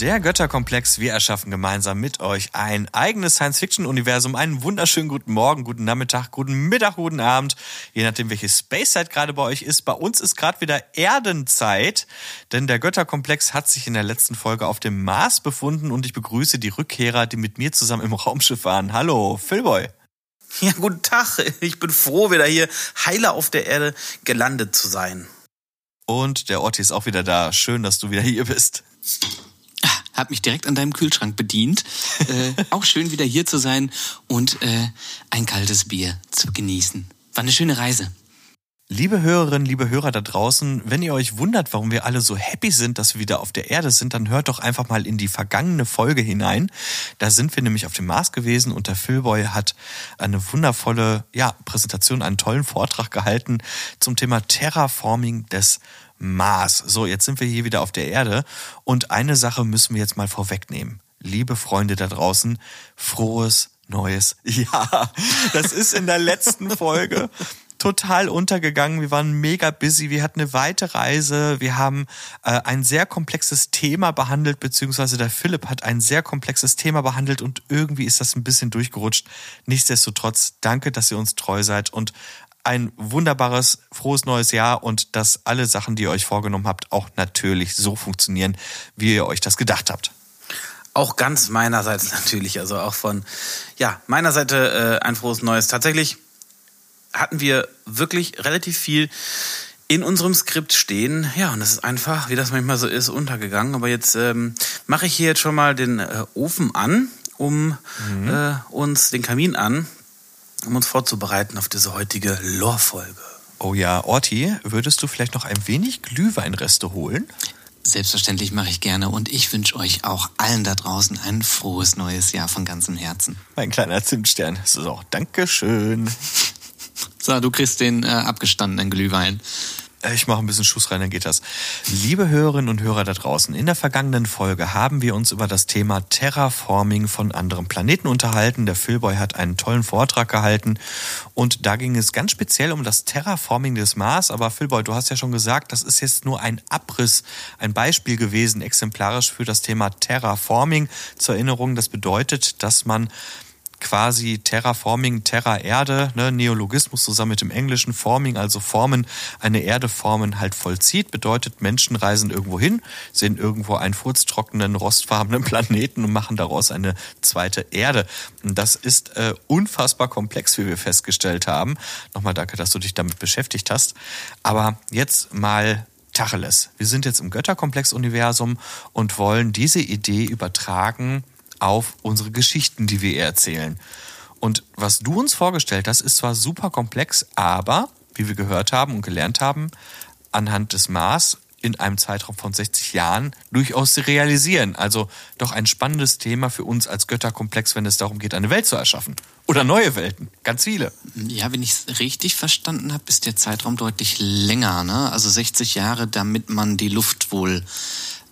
Der Götterkomplex, wir erschaffen gemeinsam mit euch ein eigenes Science-Fiction-Universum. Einen wunderschönen guten Morgen, guten Nachmittag, guten Mittag, guten Abend, je nachdem, welche Space-Zeit gerade bei euch ist. Bei uns ist gerade wieder Erdenzeit, denn der Götterkomplex hat sich in der letzten Folge auf dem Mars befunden und ich begrüße die Rückkehrer, die mit mir zusammen im Raumschiff waren. Hallo, Philboy. Ja, guten Tag. Ich bin froh, wieder hier heile auf der Erde gelandet zu sein. Und der Otti ist auch wieder da. Schön, dass du wieder hier bist. Hab mich direkt an deinem Kühlschrank bedient. Äh, auch schön wieder hier zu sein und äh, ein kaltes Bier zu genießen. War eine schöne Reise. Liebe Hörerinnen, liebe Hörer da draußen, wenn ihr euch wundert, warum wir alle so happy sind, dass wir wieder auf der Erde sind, dann hört doch einfach mal in die vergangene Folge hinein. Da sind wir nämlich auf dem Mars gewesen und der Philboy hat eine wundervolle ja, Präsentation, einen tollen Vortrag gehalten zum Thema Terraforming des Mars. So, jetzt sind wir hier wieder auf der Erde und eine Sache müssen wir jetzt mal vorwegnehmen. Liebe Freunde da draußen, frohes Neues. Ja, das ist in der letzten Folge total untergegangen. Wir waren mega busy. Wir hatten eine weite Reise. Wir haben äh, ein sehr komplexes Thema behandelt, beziehungsweise der Philipp hat ein sehr komplexes Thema behandelt und irgendwie ist das ein bisschen durchgerutscht. Nichtsdestotrotz, danke, dass ihr uns treu seid und ein wunderbares, frohes neues Jahr und dass alle Sachen, die ihr euch vorgenommen habt, auch natürlich so funktionieren, wie ihr euch das gedacht habt. Auch ganz meinerseits natürlich, also auch von ja meiner Seite äh, ein frohes neues. Tatsächlich hatten wir wirklich relativ viel in unserem Skript stehen. Ja, und das ist einfach, wie das manchmal so ist, untergegangen. Aber jetzt ähm, mache ich hier jetzt schon mal den äh, Ofen an, um mhm. äh, uns den Kamin an, um uns vorzubereiten auf diese heutige Lore-Folge. Oh ja, Orti, würdest du vielleicht noch ein wenig Glühweinreste holen? Selbstverständlich mache ich gerne und ich wünsche euch auch allen da draußen ein frohes neues Jahr von ganzem Herzen. Mein kleiner Zimtstern. So, Dankeschön. So, du kriegst den äh, abgestandenen Glühwein. Äh, ich mache ein bisschen Schuss rein, dann geht das. Liebe Hörerinnen und Hörer da draußen, in der vergangenen Folge haben wir uns über das Thema Terraforming von anderen Planeten unterhalten. Der Philboy hat einen tollen Vortrag gehalten und da ging es ganz speziell um das Terraforming des Mars. Aber Philboy, du hast ja schon gesagt, das ist jetzt nur ein Abriss, ein Beispiel gewesen, exemplarisch für das Thema Terraforming. Zur Erinnerung, das bedeutet, dass man quasi Terraforming, Terra Erde, ne, Neologismus zusammen mit dem englischen Forming, also formen, eine Erde formen halt vollzieht, bedeutet Menschen reisen irgendwo hin, sehen irgendwo einen furztrockenen, rostfarbenen Planeten und machen daraus eine zweite Erde. Und das ist äh, unfassbar komplex, wie wir festgestellt haben. Nochmal danke, dass du dich damit beschäftigt hast. Aber jetzt mal Tacheles. Wir sind jetzt im Götterkomplex-Universum und wollen diese Idee übertragen auf unsere Geschichten, die wir erzählen. Und was du uns vorgestellt hast, ist zwar super komplex, aber, wie wir gehört haben und gelernt haben, anhand des Mars in einem Zeitraum von 60 Jahren durchaus realisieren. Also doch ein spannendes Thema für uns als Götterkomplex, wenn es darum geht, eine Welt zu erschaffen. Oder neue Welten, ganz viele. Ja, wenn ich es richtig verstanden habe, ist der Zeitraum deutlich länger. Ne? Also 60 Jahre, damit man die Luft wohl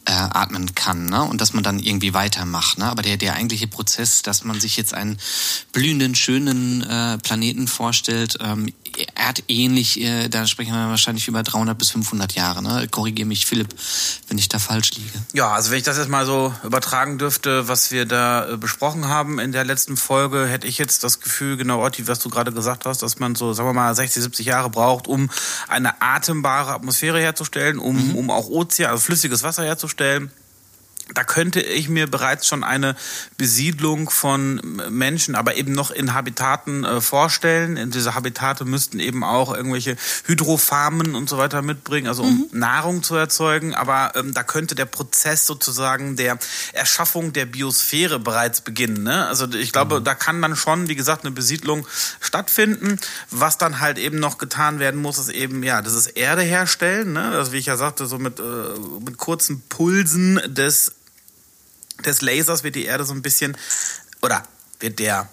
äh, atmen kann ne? und dass man dann irgendwie weitermacht. Ne? Aber der, der eigentliche Prozess, dass man sich jetzt einen blühenden, schönen äh, Planeten vorstellt, ähm, erdähnlich, äh, da sprechen wir wahrscheinlich über 300 bis 500 Jahre. Ne? Korrigiere mich, Philipp, wenn ich da falsch liege. Ja, also wenn ich das jetzt mal so übertragen dürfte, was wir da äh, besprochen haben in der letzten Folge, hätte ich jetzt das Gefühl, genau, Otti, was du gerade gesagt hast, dass man so, sagen wir mal, 60, 70 Jahre braucht, um eine atembare Atmosphäre herzustellen, um, mhm. um auch Ozean, also flüssiges Wasser herzustellen da könnte ich mir bereits schon eine Besiedlung von Menschen, aber eben noch in Habitaten äh, vorstellen. In diese Habitate müssten eben auch irgendwelche Hydrofarmen und so weiter mitbringen, also um mhm. Nahrung zu erzeugen. Aber ähm, da könnte der Prozess sozusagen der Erschaffung der Biosphäre bereits beginnen. Ne? Also ich glaube, mhm. da kann dann schon, wie gesagt, eine Besiedlung stattfinden. Was dann halt eben noch getan werden muss, ist eben, ja, das ist Erde herstellen. Ne? Also wie ich ja sagte, so mit, äh, mit kurzen Pulsen des des Lasers wird die Erde so ein bisschen, oder wird der,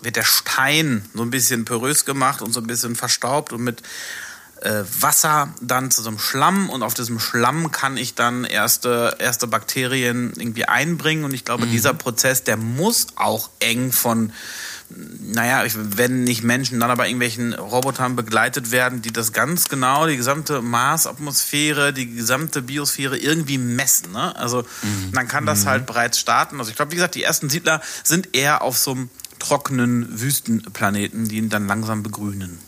wird der Stein so ein bisschen porös gemacht und so ein bisschen verstaubt und mit äh, Wasser dann zu so einem Schlamm und auf diesem Schlamm kann ich dann erste, erste Bakterien irgendwie einbringen und ich glaube, mhm. dieser Prozess, der muss auch eng von naja, wenn nicht Menschen, dann aber irgendwelchen Robotern begleitet werden, die das ganz genau, die gesamte Marsatmosphäre, die gesamte Biosphäre irgendwie messen. Ne? Also mhm. man kann das mhm. halt bereits starten. Also ich glaube, wie gesagt, die ersten Siedler sind eher auf so einem trockenen Wüstenplaneten, die ihn dann langsam begrünen.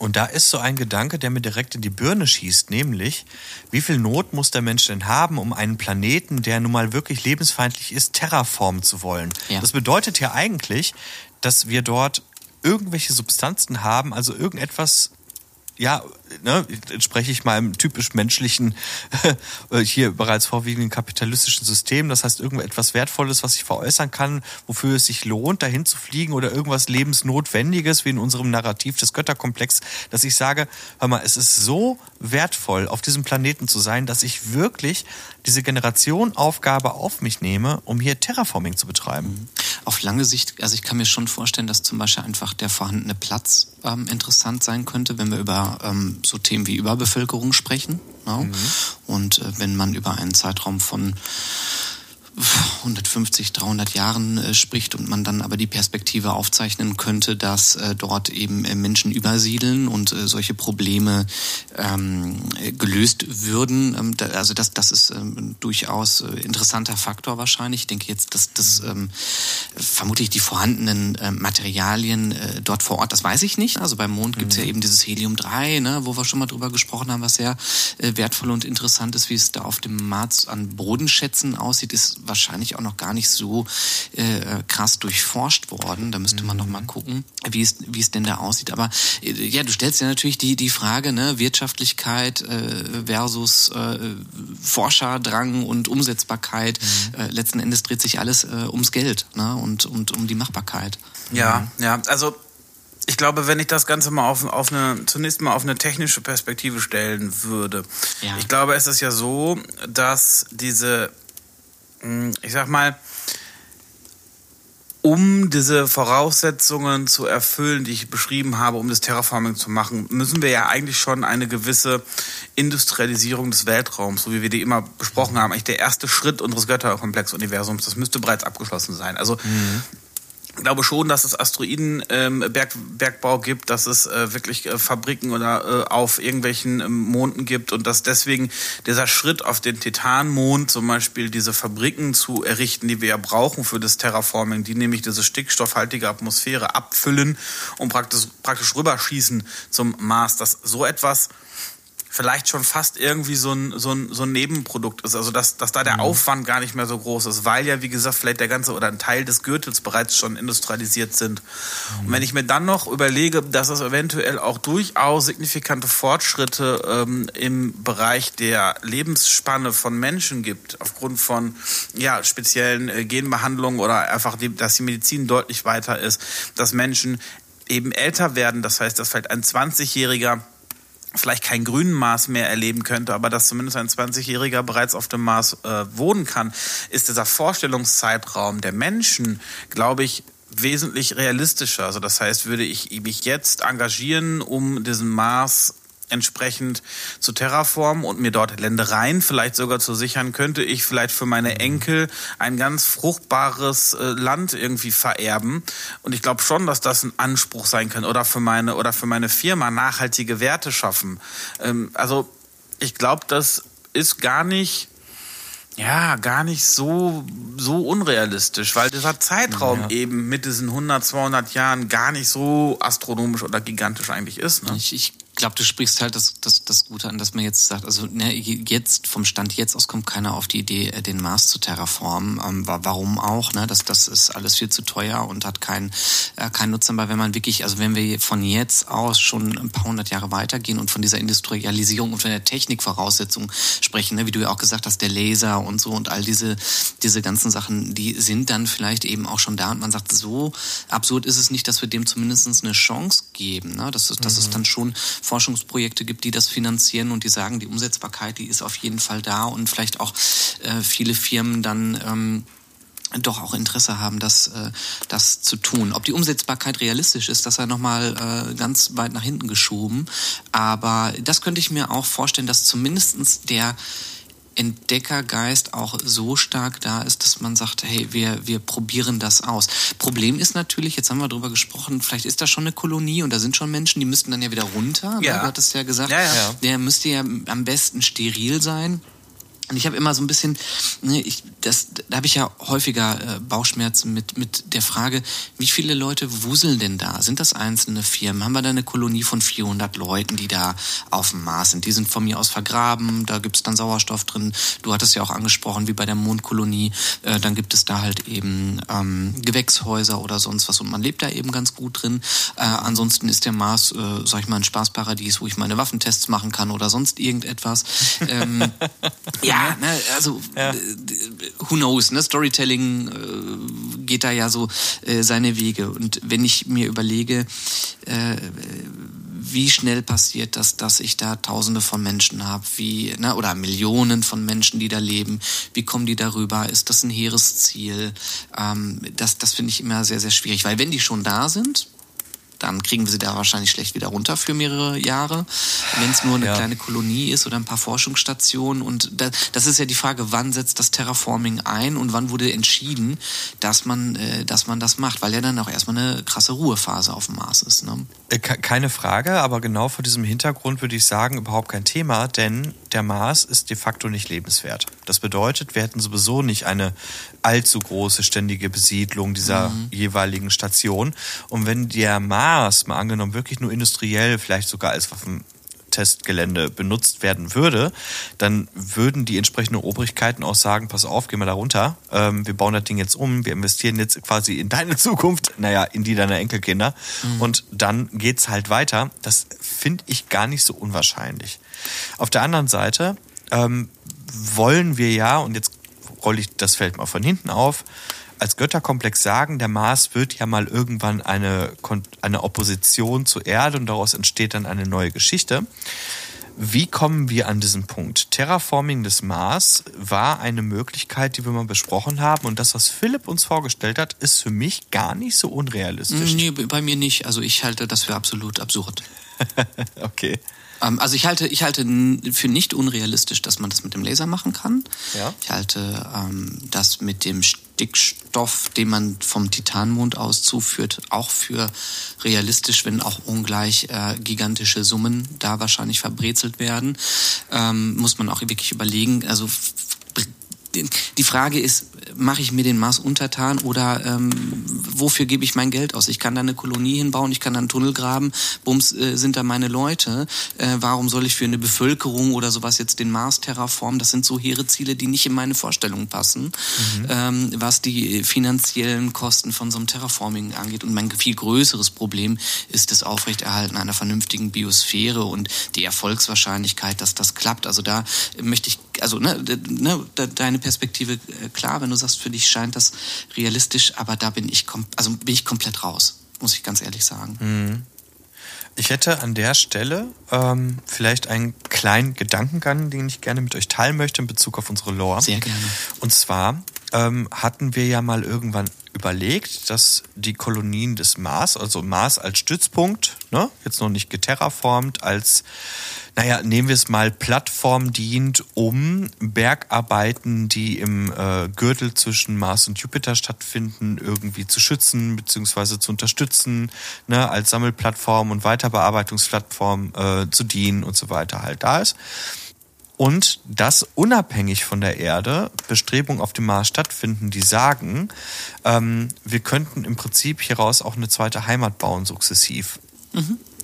Und da ist so ein Gedanke, der mir direkt in die Birne schießt, nämlich, wie viel Not muss der Mensch denn haben, um einen Planeten, der nun mal wirklich lebensfeindlich ist, terraformen zu wollen? Ja. Das bedeutet ja eigentlich, dass wir dort irgendwelche Substanzen haben, also irgendetwas, ja, ne, spreche ich im typisch menschlichen, hier bereits vorwiegenden kapitalistischen System. Das heißt, irgendetwas Wertvolles, was ich veräußern kann, wofür es sich lohnt, dahin zu fliegen oder irgendwas Lebensnotwendiges, wie in unserem Narrativ des Götterkomplex, dass ich sage, hör mal, es ist so wertvoll, auf diesem Planeten zu sein, dass ich wirklich diese Generationaufgabe auf mich nehme, um hier Terraforming zu betreiben. Mhm. Auf lange Sicht, also ich kann mir schon vorstellen, dass zum Beispiel einfach der vorhandene Platz ähm, interessant sein könnte, wenn wir über ähm, so Themen wie Überbevölkerung sprechen. Ja? Mhm. Und äh, wenn man über einen Zeitraum von 150, 300 Jahren äh, spricht und man dann aber die Perspektive aufzeichnen könnte, dass äh, dort eben äh, Menschen übersiedeln und äh, solche Probleme ähm, gelöst würden. Ähm, da, also das, das ist ähm, durchaus äh, interessanter Faktor wahrscheinlich. Ich denke jetzt, dass das ähm, vermutlich die vorhandenen äh, Materialien dort vor Ort, das weiß ich nicht. Also beim Mond gibt es ja mhm. eben dieses Helium-3, ne, wo wir schon mal drüber gesprochen haben, was sehr wertvoll und interessant ist, wie es da auf dem Mars an Bodenschätzen aussieht, ist wahrscheinlich auch noch gar nicht so äh, krass durchforscht worden. Da müsste man mhm. noch mal gucken, wie es, wie es denn da aussieht. Aber äh, ja, du stellst ja natürlich die, die Frage, ne, Wirtschaftlichkeit äh, versus äh, Forscherdrang und Umsetzbarkeit. Mhm. Äh, letzten Endes dreht sich alles äh, ums Geld ne, und, und um die Machbarkeit. Ja, mhm. ja, also ich glaube, wenn ich das Ganze mal auf, auf eine, zunächst mal auf eine technische Perspektive stellen würde. Ja. Ich glaube, es ist ja so, dass diese ich sag mal, um diese Voraussetzungen zu erfüllen, die ich beschrieben habe, um das Terraforming zu machen, müssen wir ja eigentlich schon eine gewisse Industrialisierung des Weltraums, so wie wir die immer besprochen haben, eigentlich der erste Schritt unseres Götterkomplex-Universums, das müsste bereits abgeschlossen sein. Also mhm ich glaube schon, dass es Asteroidenbergbau ähm, gibt, dass es äh, wirklich äh, Fabriken oder äh, auf irgendwelchen ähm, Monden gibt und dass deswegen dieser Schritt auf den Titanmond zum Beispiel diese Fabriken zu errichten, die wir ja brauchen für das Terraforming, die nämlich diese stickstoffhaltige Atmosphäre abfüllen und praktisch, praktisch rüberschießen zum Mars, dass so etwas vielleicht schon fast irgendwie so ein, so ein, so ein Nebenprodukt ist. Also dass, dass da der mhm. Aufwand gar nicht mehr so groß ist, weil ja, wie gesagt, vielleicht der ganze oder ein Teil des Gürtels bereits schon industrialisiert sind. Mhm. Und wenn ich mir dann noch überlege, dass es eventuell auch durchaus signifikante Fortschritte ähm, im Bereich der Lebensspanne von Menschen gibt, aufgrund von ja, speziellen äh, Genbehandlungen oder einfach, die, dass die Medizin deutlich weiter ist, dass Menschen eben älter werden. Das heißt, dass vielleicht ein 20-Jähriger vielleicht kein grünen Mars mehr erleben könnte, aber dass zumindest ein 20-Jähriger bereits auf dem Mars äh, wohnen kann, ist dieser Vorstellungszeitraum der Menschen, glaube ich, wesentlich realistischer. Also das heißt, würde ich mich jetzt engagieren, um diesen Mars entsprechend zu terraformen und mir dort Ländereien vielleicht sogar zu sichern, könnte ich vielleicht für meine Enkel ein ganz fruchtbares äh, Land irgendwie vererben. Und ich glaube schon, dass das ein Anspruch sein kann oder für meine oder für meine Firma nachhaltige Werte schaffen. Ähm, also ich glaube, das ist gar nicht ja, gar nicht so, so unrealistisch, weil dieser Zeitraum ja. eben mit diesen 100, 200 Jahren gar nicht so astronomisch oder gigantisch eigentlich ist. Ne? Ich, ich glaube, du sprichst halt das, das, das Gute an, dass man jetzt sagt, also ne, jetzt vom Stand jetzt aus kommt keiner auf die Idee, äh, den Mars zu terraformen. Ähm, warum auch? Ne? Das, das ist alles viel zu teuer und hat keinen äh, keinen Nutzen. Aber wenn man wirklich, also wenn wir von jetzt aus schon ein paar hundert Jahre weitergehen und von dieser Industrialisierung und von der Technikvoraussetzung sprechen, ne, wie du ja auch gesagt hast, der Laser und so und all diese diese ganzen Sachen, die sind dann vielleicht eben auch schon da und man sagt, so absurd ist es nicht, dass wir dem zumindest eine Chance geben. Ne? Das, ist, das mhm. ist dann schon Forschungsprojekte gibt, die das finanzieren und die sagen, die Umsetzbarkeit, die ist auf jeden Fall da und vielleicht auch äh, viele Firmen dann ähm, doch auch Interesse haben, das, äh, das zu tun. Ob die Umsetzbarkeit realistisch ist, das sei nochmal äh, ganz weit nach hinten geschoben. Aber das könnte ich mir auch vorstellen, dass zumindestens der Entdeckergeist auch so stark da ist, dass man sagt, hey, wir, wir probieren das aus. Problem ist natürlich, jetzt haben wir darüber gesprochen, vielleicht ist da schon eine Kolonie und da sind schon Menschen, die müssten dann ja wieder runter. Ne? Ja. Du hattest ja gesagt, Ja, ja. der müsste ja am besten steril sein. Und ich habe immer so ein bisschen, ne, ich, das, da habe ich ja häufiger äh, Bauchschmerzen mit, mit der Frage, wie viele Leute wuseln denn da? Sind das einzelne Firmen? Haben wir da eine Kolonie von 400 Leuten, die da auf dem Mars sind? Die sind von mir aus vergraben, da gibt's dann Sauerstoff drin. Du hattest ja auch angesprochen, wie bei der Mondkolonie, äh, dann gibt es da halt eben ähm, Gewächshäuser oder sonst was und man lebt da eben ganz gut drin. Äh, ansonsten ist der Mars, äh, sag ich mal, ein Spaßparadies, wo ich meine Waffentests machen kann oder sonst irgendetwas. ähm, ja, ne, also Ja. äh, who knows, ne? Storytelling äh, geht da ja so äh, seine Wege. Und wenn ich mir überlege, äh, wie schnell passiert das, dass ich da Tausende von Menschen habe, wie ne, oder Millionen von Menschen, die da leben. Wie kommen die darüber? Ist das ein hehres Ziel? Ähm, das das finde ich immer sehr sehr schwierig, weil wenn die schon da sind, dann kriegen wir sie da wahrscheinlich schlecht wieder runter für mehrere Jahre. Wenn es nur eine Ja. kleine Kolonie ist oder ein paar Forschungsstationen. Und da, das ist ja die Frage, wann setzt das Terraforming ein und wann wurde entschieden, dass man, äh, dass man das macht, weil ja dann auch erstmal eine krasse Ruhephase auf dem Mars ist. Ne? Äh, ke- Keine Frage, aber genau vor diesem Hintergrund würde ich sagen, überhaupt kein Thema, denn der Mars ist de facto nicht lebenswert. Das bedeutet, wir hätten sowieso nicht eine allzu große ständige Besiedlung dieser jeweiligen Station. Und wenn der Mars, mal angenommen, wirklich nur industriell, vielleicht sogar als Waffentestgelände benutzt werden würde, dann würden die entsprechenden Obrigkeiten auch sagen, pass auf, geh mal da runter, ähm, wir bauen das Ding jetzt um, wir investieren jetzt quasi in deine Zukunft, naja, in die deiner Enkelkinder und dann geht's halt weiter. Das finde ich gar nicht so unwahrscheinlich. Auf der anderen Seite ähm, wollen wir ja, und jetzt rolle ich das Feld mal von hinten auf, als Götterkomplex sagen, der Mars wird ja mal irgendwann eine, eine Opposition zur Erde und daraus entsteht dann eine neue Geschichte. Wie kommen wir an diesen Punkt? Terraforming des Mars war eine Möglichkeit, die wir mal besprochen haben. Und das, was Philipp uns vorgestellt hat, ist für mich gar nicht so unrealistisch. Nee, bei mir nicht. Also ich halte das für absolut absurd. Okay. Ähm, also ich halte, ich halte für nicht unrealistisch, dass man das mit dem Laser machen kann. Ja. Ich halte ähm, das mit dem Stickstoff, den man vom Titanmond aus zuführt, auch für realistisch, wenn auch ungleich äh, gigantische Summen da wahrscheinlich verbrezelt werden. Ähm, muss man auch wirklich überlegen. Also die Frage ist, mache ich mir den Mars untertan oder ähm, wofür gebe ich mein Geld aus? Ich kann da eine Kolonie hinbauen, ich kann da einen Tunnel graben, bums äh, sind da meine Leute. Äh, warum soll ich für eine Bevölkerung oder sowas jetzt den Mars terraformen? Das sind so hehre Ziele, die nicht in meine Vorstellungen passen, ähm, was die finanziellen Kosten von so einem Terraforming angeht. Und mein viel größeres Problem ist das Aufrechterhalten einer vernünftigen Biosphäre und die Erfolgswahrscheinlichkeit, dass das klappt. Also da möchte ich, also ne, ne, de- deine Perspektive äh, klar, wenn du sagst, für dich scheint das realistisch, aber da bin ich, also bin ich komplett raus, muss ich ganz ehrlich sagen. Ich hätte an der Stelle ähm, vielleicht einen kleinen Gedankengang, den ich gerne mit euch teilen möchte in Bezug auf unsere Lore. Sehr gerne. Und zwar ähm, hatten wir ja mal irgendwann überlegt, dass die Kolonien des Mars, also Mars als Stützpunkt, ne, jetzt noch nicht geterraformt, als, naja, nehmen wir es mal, Plattform dient, um Bergarbeiten, die im äh, Gürtel zwischen Mars und Jupiter stattfinden, irgendwie zu schützen bzw. zu unterstützen, ne, als Sammelplattform und Weiterbearbeitungsplattform äh, zu dienen und so weiter halt da ist. Und dass unabhängig von der Erde Bestrebungen auf dem Mars stattfinden, die sagen, ähm, wir könnten im Prinzip hieraus auch eine zweite Heimat bauen, sukzessiv.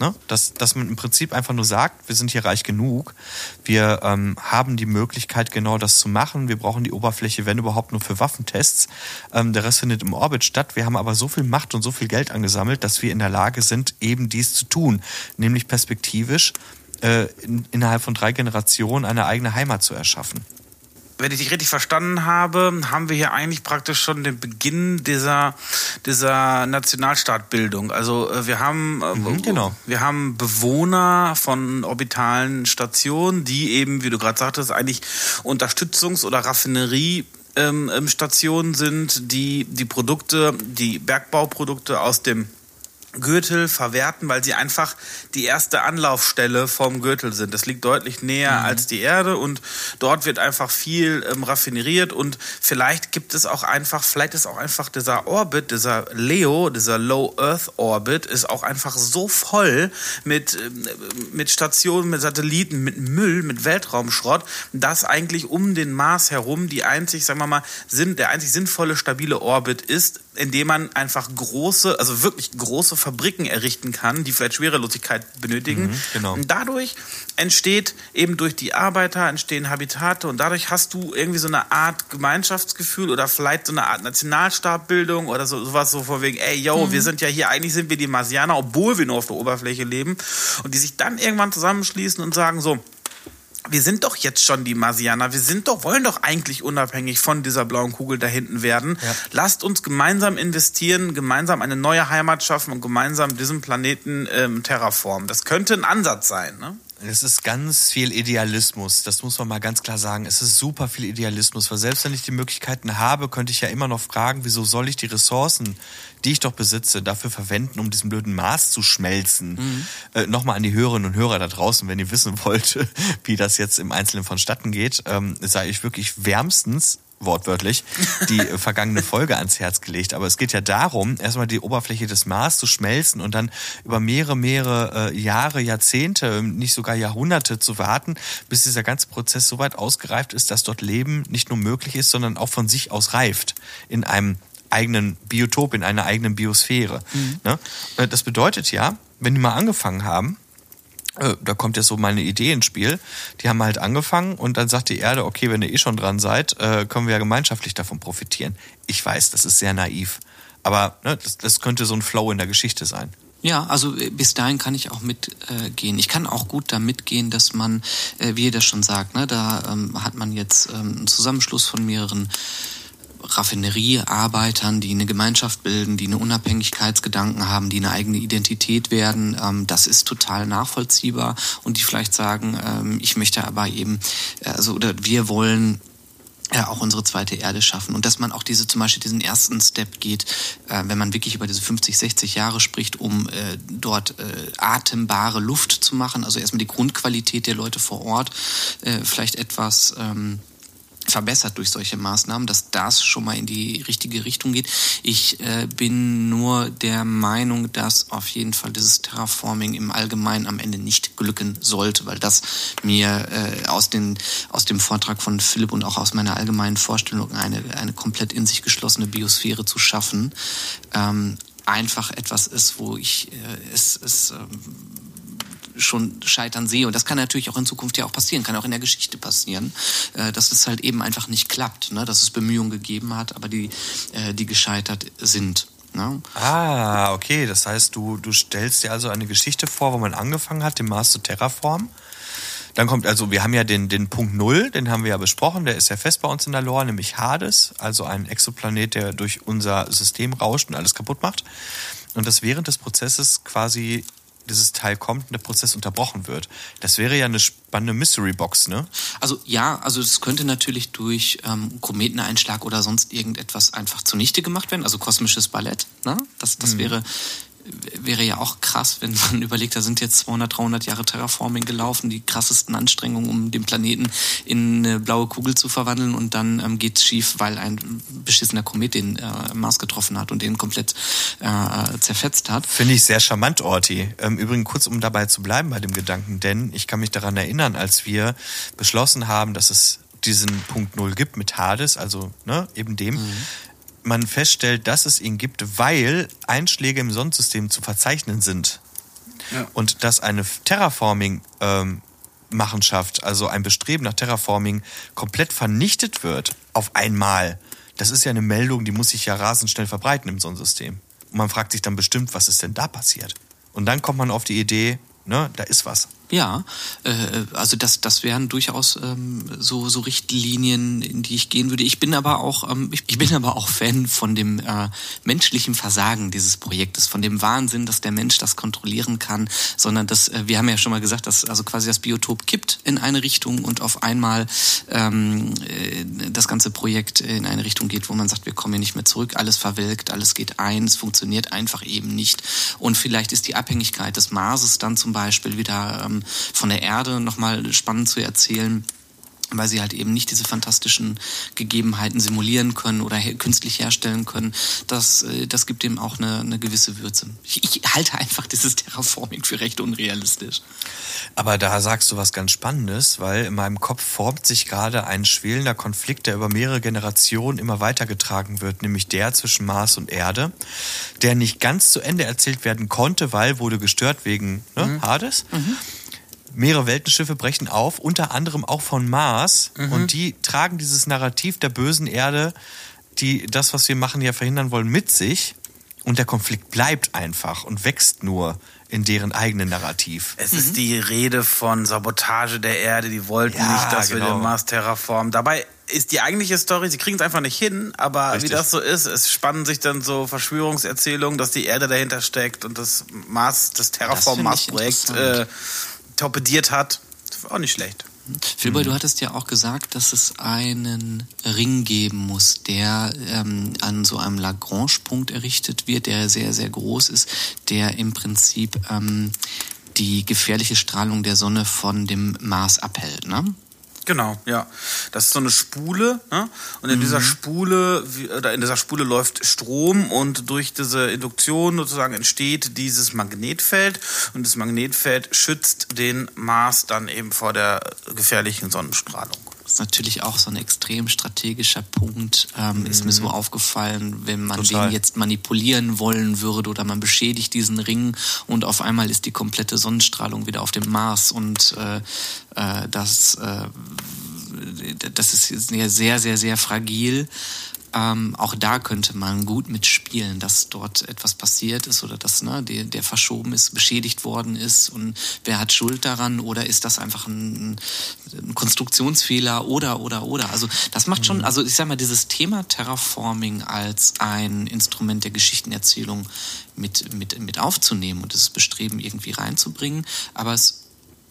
Ne? Dass, dass man im Prinzip einfach nur sagt, wir sind hier reich genug, wir ähm, haben die Möglichkeit, genau das zu machen, wir brauchen die Oberfläche, wenn überhaupt, nur für Waffentests. Ähm, der Rest findet im Orbit statt. Wir haben aber so viel Macht und so viel Geld angesammelt, dass wir in der Lage sind, eben dies zu tun, nämlich perspektivisch äh, in, innerhalb von drei Generationen eine eigene Heimat zu erschaffen. wenn ich dich richtig verstanden habe, haben wir hier eigentlich praktisch schon den Beginn dieser, dieser Nationalstaatbildung. Also äh, wir haben, äh, Mhm, genau. wir haben Bewohner von orbitalen Stationen, die eben, wie du gerade sagtest, eigentlich Unterstützungs- oder Raffinerie ähm, ähm, Stationen sind, die die Produkte, die Bergbauprodukte aus dem Gürtel verwerten, weil sie einfach die erste Anlaufstelle vom Gürtel sind. Das liegt deutlich näher mhm. als die Erde und dort wird einfach viel ähm, raffineriert und vielleicht gibt es auch einfach, vielleicht ist auch einfach dieser Orbit, dieser LEO, dieser Low Earth Orbit ist auch einfach so voll mit, ähm, mit Stationen, mit Satelliten, mit Müll, mit Weltraumschrott, dass eigentlich um den Mars herum die einzig, sagen wir mal, sind, der einzig sinnvolle, stabile Orbit ist, indem man einfach große, also wirklich große Fabriken errichten kann, die vielleicht Schwerelosigkeit benötigen. Mhm, genau. Und dadurch entsteht eben durch die Arbeiter entstehen Habitate und dadurch hast du irgendwie so eine Art Gemeinschaftsgefühl oder vielleicht so eine Art Nationalstaabbildung oder so, sowas so vor wegen, ey, yo, mhm. wir sind ja hier, eigentlich sind wir die Marsianer, obwohl wir nur auf der Oberfläche leben und die sich dann irgendwann zusammenschließen und sagen so, wir sind doch jetzt schon die Marsianer, wir sind doch, wollen doch eigentlich unabhängig von dieser blauen Kugel da hinten werden. Ja. Lasst uns gemeinsam investieren, gemeinsam eine neue Heimat schaffen und gemeinsam diesen Planeten ähm, terraformen. Das könnte ein Ansatz sein, ne? Es ist ganz viel Idealismus, das muss man mal ganz klar sagen. Es ist super viel Idealismus, weil selbst wenn ich die Möglichkeiten habe, könnte ich ja immer noch fragen, wieso soll ich die Ressourcen, die ich doch besitze, dafür verwenden, um diesen blöden Mars zu schmelzen. Mhm. Äh, Nochmal an die Hörerinnen und Hörer da draußen, wenn ihr wissen wollt, wie das jetzt im Einzelnen vonstatten geht, ähm, sei ich wirklich wärmstens wortwörtlich, die vergangene Folge ans Herz gelegt. Aber es geht ja darum, erstmal die Oberfläche des Mars zu schmelzen und dann über mehrere, mehrere äh, Jahre, Jahrzehnte, nicht sogar Jahrhunderte zu warten, bis dieser ganze Prozess so weit ausgereift ist, dass dort Leben nicht nur möglich ist, sondern auch von sich aus reift in einem eigenen Biotop, in einer eigenen Biosphäre. Mhm. Ne? Äh, das bedeutet ja, wenn die mal angefangen haben, da kommt jetzt so meine Idee ins Spiel. Die haben halt angefangen und dann sagt die Erde, okay, wenn ihr eh schon dran seid, äh, können wir ja gemeinschaftlich davon profitieren. Ich weiß, das ist sehr naiv. Aber ne, das, das könnte so ein Flow in der Geschichte sein. Ja, also äh, bis dahin kann ich auch mitgehen. Äh, ich kann auch gut da mitgehen, dass man, äh, wie ihr das schon sagt, ne, da ähm, hat man jetzt ähm, einen Zusammenschluss von mehreren Raffineriearbeitern, die eine Gemeinschaft bilden, die eine Unabhängigkeitsgedanken haben, die eine eigene Identität werden. Ähm, das ist total nachvollziehbar und die vielleicht sagen, ähm, ich möchte aber eben, also oder wir wollen ja, auch unsere zweite Erde schaffen. Und dass man auch diese zum Beispiel diesen ersten Step geht, äh, wenn man wirklich über diese 50, 60 Jahre spricht, um äh, dort äh, atembare Luft zu machen, also erstmal die Grundqualität der Leute vor Ort äh, vielleicht etwas ähm, verbessert durch solche Maßnahmen, dass das schon mal in die richtige Richtung geht. Ich äh, bin nur der Meinung, dass auf jeden Fall dieses Terraforming im Allgemeinen am Ende nicht glücken sollte, weil das mir äh, aus, den, aus dem Vortrag von Philipp und auch aus meiner allgemeinen Vorstellung eine, eine komplett in sich geschlossene Biosphäre zu schaffen, ähm, einfach etwas ist, wo ich äh, es, es ähm, schon scheitern sehe. Und das kann natürlich auch in Zukunft ja auch passieren, kann auch in der Geschichte passieren, äh, dass es halt eben einfach nicht klappt, ne? dass es Bemühungen gegeben hat, aber die, äh, die gescheitert sind. Ne? Ah, okay. Das heißt, du, du stellst dir also eine Geschichte vor, wo man angefangen hat, den Mars zu terraformen. Dann kommt also, wir haben ja den, den Punkt Null, den haben wir ja besprochen, der ist ja fest bei uns in der Lore, nämlich Hades, also ein Exoplanet, der durch unser System rauscht und alles kaputt macht. Und das während des Prozesses quasi dieses Teil kommt und der Prozess unterbrochen wird. Das wäre ja eine spannende Mystery Box, ne? Also ja, also es könnte natürlich durch ähm, Kometeneinschlag oder sonst irgendetwas einfach zunichte gemacht werden, also kosmisches Ballett, ne? Das, das mhm. wäre wäre ja auch krass, wenn man überlegt, da sind jetzt 200, 300 Jahre Terraforming gelaufen, die krassesten Anstrengungen, um den Planeten in eine blaue Kugel zu verwandeln und dann ähm, geht's schief, weil ein beschissener Komet den äh, Mars getroffen hat und den komplett äh, zerfetzt hat. Finde ich sehr charmant, Orti. Ähm, übrigens kurz, um dabei zu bleiben bei dem Gedanken, denn ich kann mich daran erinnern, als wir beschlossen haben, dass es diesen Punkt Null gibt mit Hades, also ne, eben dem, mhm man feststellt, dass es ihn gibt, weil Einschläge im Sonnensystem zu verzeichnen sind. Ja. Und dass eine Terraforming ähm, also ein Bestreben nach Terraforming, komplett vernichtet wird auf einmal. Das ist ja eine Meldung, die muss sich ja rasend schnell verbreiten im Sonnensystem. Und man fragt sich dann bestimmt, was ist denn da passiert? Und dann kommt man auf die Idee, ne, da ist was. Ja, äh, also das, das wären durchaus ähm, so, so Richtlinien, in die ich gehen würde. Ich bin aber auch, ähm, ich, ich bin aber auch Fan von dem äh, menschlichen Versagen dieses Projektes, von dem Wahnsinn, dass der Mensch das kontrollieren kann, sondern dass äh, wir haben ja schon mal gesagt, dass also quasi das Biotop kippt in eine Richtung und auf einmal ähm, äh, das ganze Projekt in eine Richtung geht, wo man sagt, wir kommen hier nicht mehr zurück, alles verwelkt, alles geht ein, es funktioniert einfach eben nicht. Und vielleicht ist die Abhängigkeit des Marses dann zum Beispiel wieder ähm, von der Erde nochmal spannend zu erzählen weil sie halt eben nicht diese fantastischen Gegebenheiten simulieren können oder her künstlich herstellen können. Das, äh, das gibt dem auch eine, eine gewisse Würze. Ich, ich halte einfach dieses Terraforming für recht unrealistisch. Aber da sagst du was ganz Spannendes, weil in meinem Kopf formt sich gerade ein schwelender Konflikt, der über mehrere Generationen immer weitergetragen wird, nämlich der zwischen Mars und Erde, der nicht ganz zu Ende erzählt werden konnte, weil wurde gestört wegen ne, mhm. Hades. Mhm mehrere Weltenschiffe brechen auf, unter anderem auch von Mars. Mhm. Und die tragen dieses Narrativ der bösen Erde, die das, was wir machen, ja verhindern wollen, mit sich. Und der Konflikt bleibt einfach und wächst nur in deren eigenen Narrativ. Es mhm. ist die Rede von Sabotage der Erde. Die wollten ja, nicht, dass genau. wir den Mars terraformen. Dabei ist die eigentliche Story, sie kriegen es einfach nicht hin, aber Richtig. wie das so ist, es spannen sich dann so Verschwörungserzählungen, dass die Erde dahinter steckt und das Mars, das Terraform-Mars-Projekt äh, torpediert hat. Das war auch nicht schlecht. Filboy, du hattest ja auch gesagt, dass es einen Ring geben muss, der ähm, an so einem Lagrange-Punkt errichtet wird, der sehr, sehr groß ist, der im Prinzip ähm, die gefährliche Strahlung der Sonne von dem Mars abhält. Ne? Genau, ja. Das ist so eine Spule, ne? Und in mhm. dieser Spule, oder in dieser Spule läuft Strom und durch diese Induktion sozusagen entsteht dieses Magnetfeld und das Magnetfeld schützt den Mars dann eben vor der gefährlichen Sonnenstrahlung. Das ist natürlich auch so ein extrem strategischer Punkt. Ähm, mhm. Ist mir so mhm. aufgefallen, wenn man Total. den jetzt manipulieren wollen würde oder man beschädigt diesen Ring und auf einmal ist die komplette Sonnenstrahlung wieder auf dem Mars und äh, äh, das, äh, das ist sehr, sehr, sehr fragil. Ähm, auch da könnte man gut mitspielen, dass dort etwas passiert ist oder dass ne, der, der verschoben ist, beschädigt worden ist und wer hat Schuld daran oder ist das einfach ein, ein Konstruktionsfehler oder oder oder. Also das macht schon, mhm. also ich sag mal, dieses Thema Terraforming als ein Instrument der Geschichtenerzählung mit, mit, mit aufzunehmen und das Bestreben irgendwie reinzubringen, aber es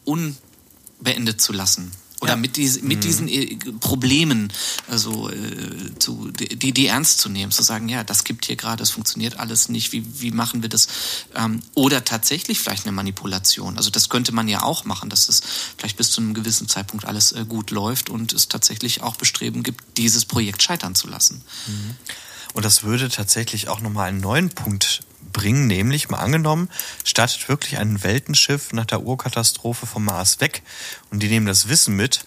unbeendet zu lassen oder ja. mit, dies, mit mhm. diesen äh, Problemen also äh, zu, die, die ernst zu nehmen, zu sagen, ja, das gibt hier gerade, es funktioniert alles nicht, wie, wie machen wir das? Ähm, oder tatsächlich vielleicht eine Manipulation. Also das könnte man ja auch machen, dass es vielleicht bis zu einem gewissen Zeitpunkt alles äh, gut läuft und es tatsächlich auch Bestreben gibt, dieses Projekt scheitern zu lassen. Mhm. Und das würde tatsächlich auch nochmal einen neuen Punkt bringen, nämlich mal angenommen, startet wirklich ein Weltenschiff nach der Urkatastrophe vom Mars weg und die nehmen das Wissen mit,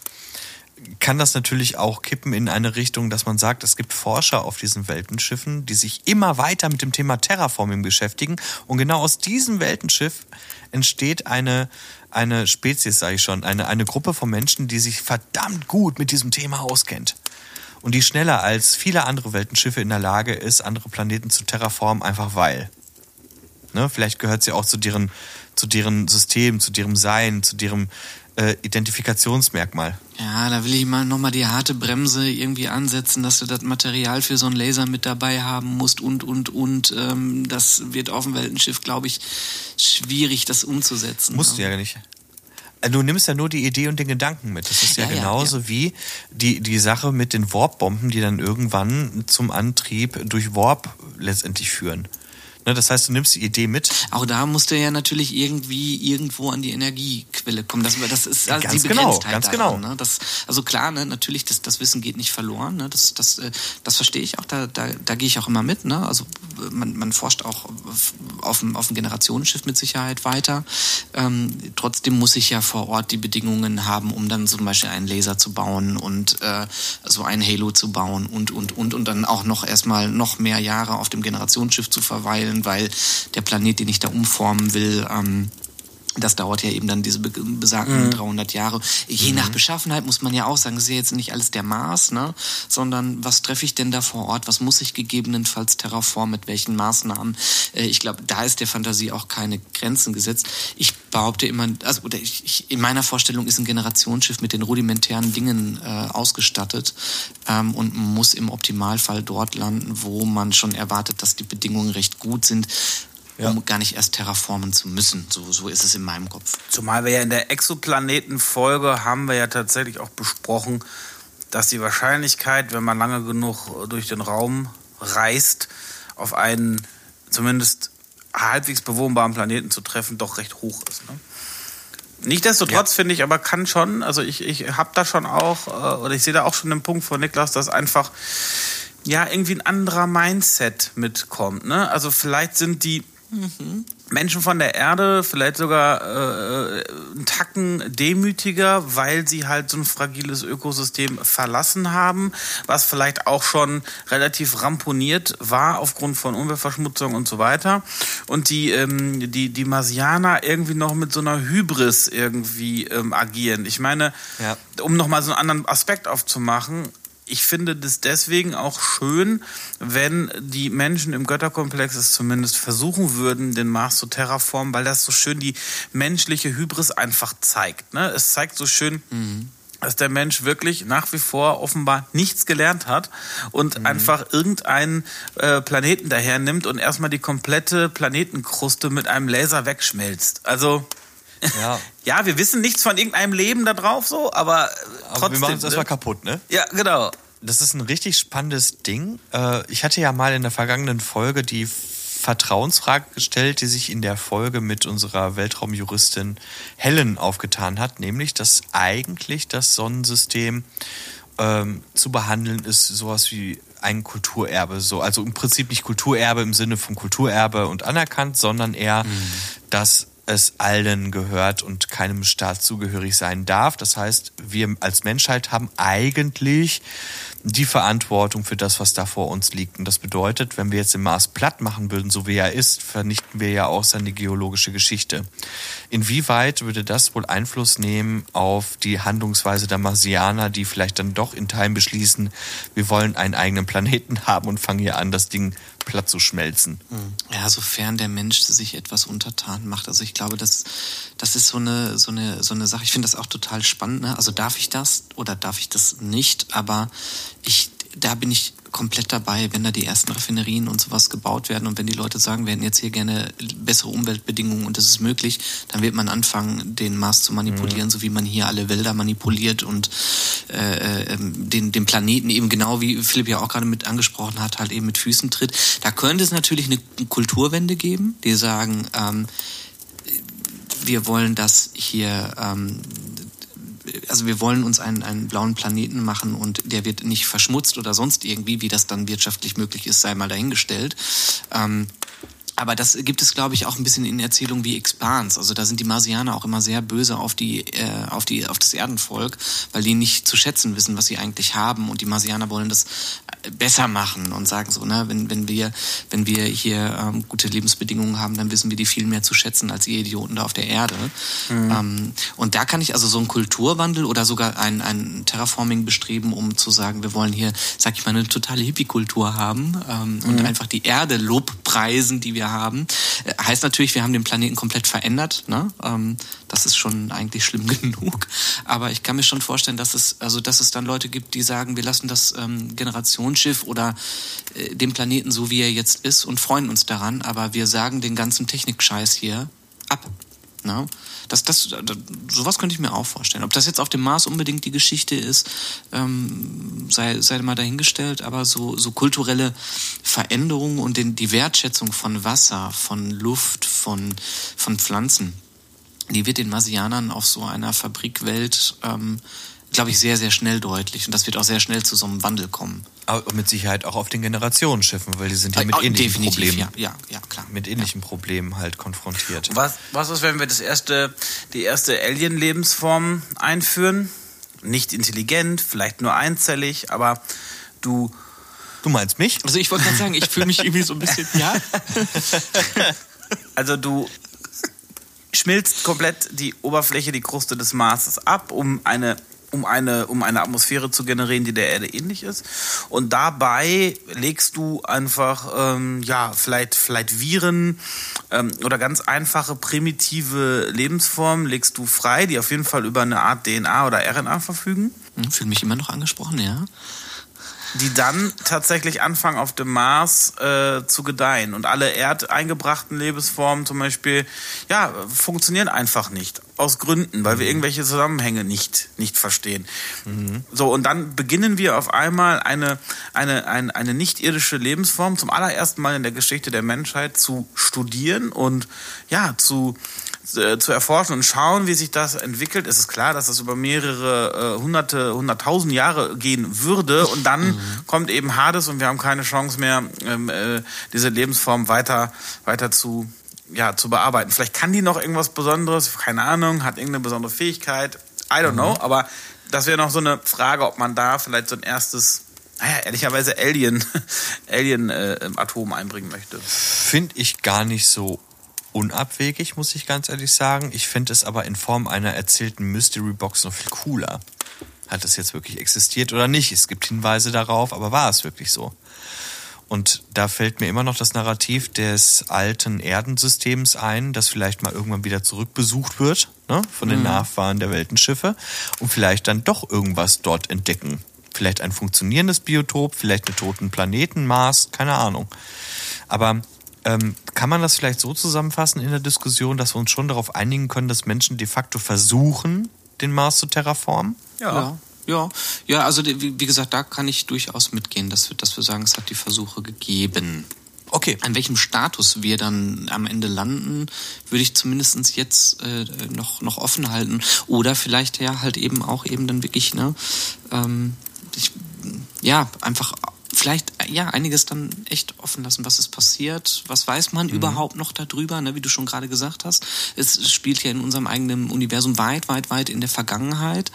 kann das natürlich auch kippen in eine Richtung, dass man sagt, es gibt Forscher auf diesen Weltenschiffen, die sich immer weiter mit dem Thema Terraforming beschäftigen und genau aus diesem Weltenschiff entsteht eine eine Spezies, sage ich schon, eine, eine Gruppe von Menschen, die sich verdammt gut mit diesem Thema auskennt und die schneller als viele andere Weltenschiffe in der Lage ist, andere Planeten zu terraformen, einfach weil. Ne? Vielleicht gehört sie auch zu deren, zu deren System, zu deren Sein, zu deren äh, Identifikationsmerkmal. Ja, da will ich mal nochmal die harte Bremse irgendwie ansetzen, dass du das Material für so einen Laser mit dabei haben musst und, und, und. Ähm, das wird auf dem Weltenschiff, glaube ich, schwierig, das umzusetzen. Musst du ja nicht. Äh, du nimmst ja nur die Idee und den Gedanken mit. Das ist ja, ja genauso ja, ja. wie die, die Sache mit den Warp-Bomben, die dann irgendwann zum Antrieb durch Warp letztendlich führen. Ne, das heißt, du nimmst die Idee mit. Auch da musst du ja natürlich irgendwie irgendwo an die Energiequelle kommen. Das, das ist also ganz die genau, Begrenztheit ganz daran, genau. Ne? Das, also klar, ne, natürlich, das, das Wissen geht nicht verloren. Ne? Das, das, äh, das verstehe ich auch, da, da, da gehe ich auch immer mit. Ne? Also man, man forscht auch auf dem, auf dem Generationenschiff mit Sicherheit weiter. Ähm, trotzdem muss ich ja vor Ort die Bedingungen haben, um dann zum Beispiel einen Laser zu bauen und äh, so ein Halo zu bauen und, und, und, und dann auch noch erstmal noch mehr Jahre auf dem Generationsschiff zu verweilen, weil der Planet, den ich da umformen will, ähm, Das dauert ja eben dann diese besagten mhm. 300 Jahre. Je mhm. nach Beschaffenheit muss man ja auch sagen, das ist ja jetzt nicht alles der Maß, ne? sondern was treffe ich denn da vor Ort? Was muss ich gegebenenfalls terraformen? Mit welchen Maßnahmen? Äh, ich glaube, da ist der Fantasie auch keine Grenzen gesetzt. Ich behaupte immer, also oder ich, ich, in meiner Vorstellung ist ein Generationsschiff mit den rudimentären Dingen äh, ausgestattet ähm, und muss im Optimalfall dort landen, wo man schon erwartet, dass die Bedingungen recht gut sind ja. um gar nicht erst terraformen zu müssen. So, so ist es in meinem Kopf. Zumal wir ja in der Exoplanetenfolge haben wir ja tatsächlich auch besprochen, dass die Wahrscheinlichkeit, wenn man lange genug durch den Raum reist, auf einen zumindest halbwegs bewohnbaren Planeten zu treffen, doch recht hoch ist. Ne? Nichtsdestotrotz ja. finde ich, aber kann schon, also ich, ich habe da schon auch, äh, oder ich sehe da auch schon den Punkt von Niklas, dass einfach ja irgendwie ein anderer Mindset mitkommt. Ne? Also vielleicht sind die Mhm. Menschen von der Erde vielleicht sogar äh, einen Tacken demütiger, weil sie halt so ein fragiles Ökosystem verlassen haben, was vielleicht auch schon relativ ramponiert war aufgrund von Umweltverschmutzung und so weiter. Und die, ähm, die, die Marsianer irgendwie noch mit so einer Hybris irgendwie ähm, agieren. Ich meine, ja. um nochmal so einen anderen Aspekt aufzumachen, ich finde das deswegen auch schön, wenn die Menschen im Götterkomplex es zumindest versuchen würden, den Mars zu terraformen, weil das so schön die menschliche Hybris einfach zeigt. Ne? Es zeigt so schön, mhm dass der Mensch wirklich nach wie vor offenbar nichts gelernt hat und mhm. einfach irgendeinen äh, Planeten daher nimmt und erstmal die komplette Planetenkruste mit einem Laser wegschmelzt. Also ja. ja, wir wissen nichts von irgendeinem Leben da drauf so, aber, aber trotzdem. Wir machen es erstmal ne? kaputt, ne? Ja, genau. Das ist ein richtig spannendes Ding. Äh, ich hatte ja mal in der vergangenen Folge die Vertrauensfrage gestellt, die sich in der Folge mit unserer Weltraumjuristin Helen aufgetan hat, nämlich, dass eigentlich das Sonnensystem ähm, zu behandeln ist, sowas wie ein Kulturerbe, so also im Prinzip nicht Kulturerbe im Sinne von Kulturerbe und anerkannt, sondern eher, mhm. dass es allen gehört und keinem Staat zugehörig sein darf. Das heißt, wir als Menschheit haben eigentlich die Verantwortung für das, was da vor uns liegt. Und das bedeutet, wenn wir jetzt den Mars platt machen würden, so wie er ist, vernichten wir ja auch seine geologische Geschichte. Inwieweit würde das wohl Einfluss nehmen auf die Handlungsweise der Marsianer, die vielleicht dann doch in Teilen beschließen, wir wollen einen eigenen Planeten haben und fangen hier an, das Ding platt zu schmelzen? Hm. Ja, sofern der Mensch sich etwas untertan macht. Also ich glaube, das, das ist so eine, so eine, so eine Sache. Ich finde das auch total spannend. Ne? Also darf ich das oder darf ich das nicht? Aber ich, da bin ich komplett dabei, wenn da die ersten Raffinerien und sowas gebaut werden und wenn die Leute sagen, wir hätten jetzt hier gerne bessere Umweltbedingungen und das ist möglich, dann wird man anfangen, den Mars zu manipulieren, mhm. so wie man hier alle Wälder manipuliert und äh, ähm, den, den Planeten eben genau wie Philipp ja auch gerade mit angesprochen hat, halt eben mit Füßen tritt. Da könnte es natürlich eine Kulturwende geben, die sagen, ähm, wir wollen das hier ähm, also wir wollen uns einen, einen blauen Planeten machen und der wird nicht verschmutzt oder sonst irgendwie, wie das dann wirtschaftlich möglich ist, sei mal dahingestellt. Ähm, aber das gibt es, glaube ich, auch ein bisschen in Erzählungen wie Expans. Also da sind die Marsianer auch immer sehr böse auf die, äh, auf die, auf das Erdenvolk, weil die nicht zu schätzen wissen, was sie eigentlich haben. Und die Marsianer wollen das besser machen und sagen so, ne, wenn, wenn wir, wenn wir hier ähm, gute Lebensbedingungen haben, dann wissen wir die viel mehr zu schätzen als ihr Idioten da auf der Erde. Mhm. Ähm, und da kann ich also so einen Kulturwandel oder sogar ein, ein Terraforming bestreben, um zu sagen, wir wollen hier, sag ich mal, eine totale Hippie-Kultur haben ähm, mhm. und einfach die Erde lobpreisen, die wir haben. Äh, heißt natürlich, wir haben den Planeten komplett verändert. Ne? Ähm, das ist schon eigentlich schlimm genug. Aber ich kann mir schon vorstellen, dass es, also, dass es dann Leute gibt, die sagen, wir lassen das ähm, Generationsschiff oder äh, den Planeten so, wie er jetzt ist und freuen uns daran. Aber wir sagen den ganzen Technikscheiß hier ab. Ne? Das, das, das, sowas könnte ich mir auch vorstellen. Ob das jetzt auf dem Mars unbedingt die Geschichte ist, ähm, sei, sei mal dahingestellt, aber so, so kulturelle Veränderungen und den, die Wertschätzung von Wasser, von Luft, von, von Pflanzen, die wird den Marsianern auf so einer Fabrikwelt ähm, glaube ich, sehr, sehr schnell deutlich. Und das wird auch sehr schnell zu so einem Wandel kommen. Aber mit Sicherheit auch auf den Generationsschiffen, weil die sind ja mit äh, ähnlichen Definitiv, Problemen. Ja, ja, ja, klar. Mit ähnlichen ja. Problemen halt konfrontiert. Was, was ist, wenn wir das erste, die erste Alien-Lebensform einführen? Nicht intelligent, vielleicht nur einzellig, aber du. Du meinst mich? Also ich wollte gerade sagen, ich fühle mich irgendwie so ein bisschen, ja. Also du schmilzt komplett die Oberfläche, die Kruste des Marses ab, um eine um eine, um eine Atmosphäre zu generieren, die der Erde ähnlich ist. Und dabei legst du einfach, ähm, ja, vielleicht, vielleicht Viren ähm, oder ganz einfache primitive Lebensformen legst du frei, die auf jeden Fall über eine Art DNA oder RNA verfügen. Hm, Fühle mich immer noch angesprochen, ja die dann tatsächlich anfangen auf dem Mars äh, zu gedeihen. Und alle erdeingebrachten Lebensformen zum Beispiel, ja, funktionieren einfach nicht. Aus Gründen, weil wir mhm. irgendwelche Zusammenhänge nicht, nicht verstehen. Mhm. So, und dann beginnen wir auf einmal eine, eine, eine, eine nicht-irdische Lebensform zum allerersten Mal in der Geschichte der Menschheit zu studieren und ja, zu äh, zu erforschen und schauen, wie sich das entwickelt. Es ist klar, dass das über mehrere äh, hunderte, hunderttausend Jahre gehen würde und dann mhm. kommt eben Hades und wir haben keine Chance mehr, ähm, äh, diese Lebensform weiter, weiter zu, ja, zu bearbeiten. Vielleicht kann die noch irgendwas Besonderes, keine Ahnung, hat irgendeine besondere Fähigkeit, I don't mhm. know, aber das wäre noch so eine Frage, ob man da vielleicht so ein erstes naja, ehrlicherweise Alien, Alien-Atom äh, einbringen möchte. Finde ich gar nicht so unabwegig, muss ich ganz ehrlich sagen. Ich finde es aber in Form einer erzählten Mystery Box noch viel cooler. Hat das jetzt wirklich existiert oder nicht? Es gibt Hinweise darauf, aber war es wirklich so? Und da fällt mir immer noch das Narrativ des alten Erdensystems ein, das vielleicht mal irgendwann wieder zurückbesucht wird ne, von den mhm. Nachfahren der Weltenschiffe und vielleicht dann doch irgendwas dort entdecken. Vielleicht ein funktionierendes Biotop, vielleicht einen toten Planeten, Mars, keine Ahnung. Aber ähm, kann man das vielleicht so zusammenfassen in der Diskussion, dass wir uns schon darauf einigen können, dass Menschen de facto versuchen, den Mars zu terraformen? Ja. ja. Ja, ja, also wie gesagt, da kann ich durchaus mitgehen, dass wir, dass wir sagen, es hat die Versuche gegeben. Okay. An welchem Status wir dann am Ende landen, würde ich zumindest jetzt äh, noch, noch offen halten. Oder vielleicht ja halt eben auch eben dann wirklich, ne, ähm, ich, ja, einfach vielleicht ja einiges dann echt offen lassen, was ist passiert, was weiß man mhm. überhaupt noch darüber, ne, wie du schon gerade gesagt hast. Es spielt ja in unserem eigenen Universum weit, weit, weit in der Vergangenheit.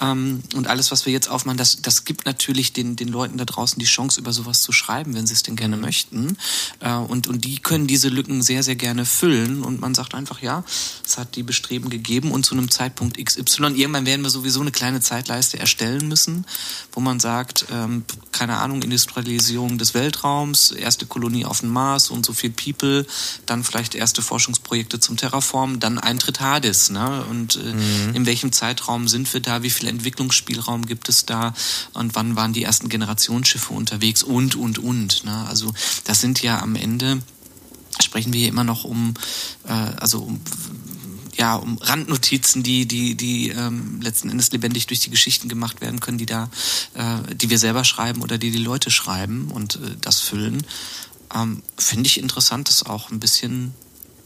Ähm, und alles, was wir jetzt aufmachen, das, das gibt natürlich den, den Leuten da draußen die Chance, über sowas zu schreiben, wenn sie es denn gerne mhm. möchten. Äh, und, und die können diese Lücken sehr, sehr gerne füllen. Und man sagt einfach, ja, es hat die Bestreben gegeben und zu einem Zeitpunkt XY, irgendwann werden wir sowieso eine kleine Zeitleiste erstellen müssen, wo man sagt, ähm, keine Ahnung, Industrialisierung des Weltraums, erste Kolonie auf dem Mars und so viel People, dann vielleicht erste Forschungsprojekte zum Terraform, dann Eintritt Hades. Ne? Und äh, mhm. in welchem Zeitraum sind wir da, wie viel Entwicklungsspielraum gibt es da und wann waren die ersten Generationsschiffe unterwegs und, und, und. Ne? Also das sind ja am Ende, sprechen wir hier immer noch um, äh, also um ja, um Randnotizen, die, die, die ähm, letzten Endes lebendig durch die Geschichten gemacht werden können, die da, äh, die wir selber schreiben oder die die Leute schreiben und äh, das füllen. Ähm, Finde ich interessant, das auch ein bisschen,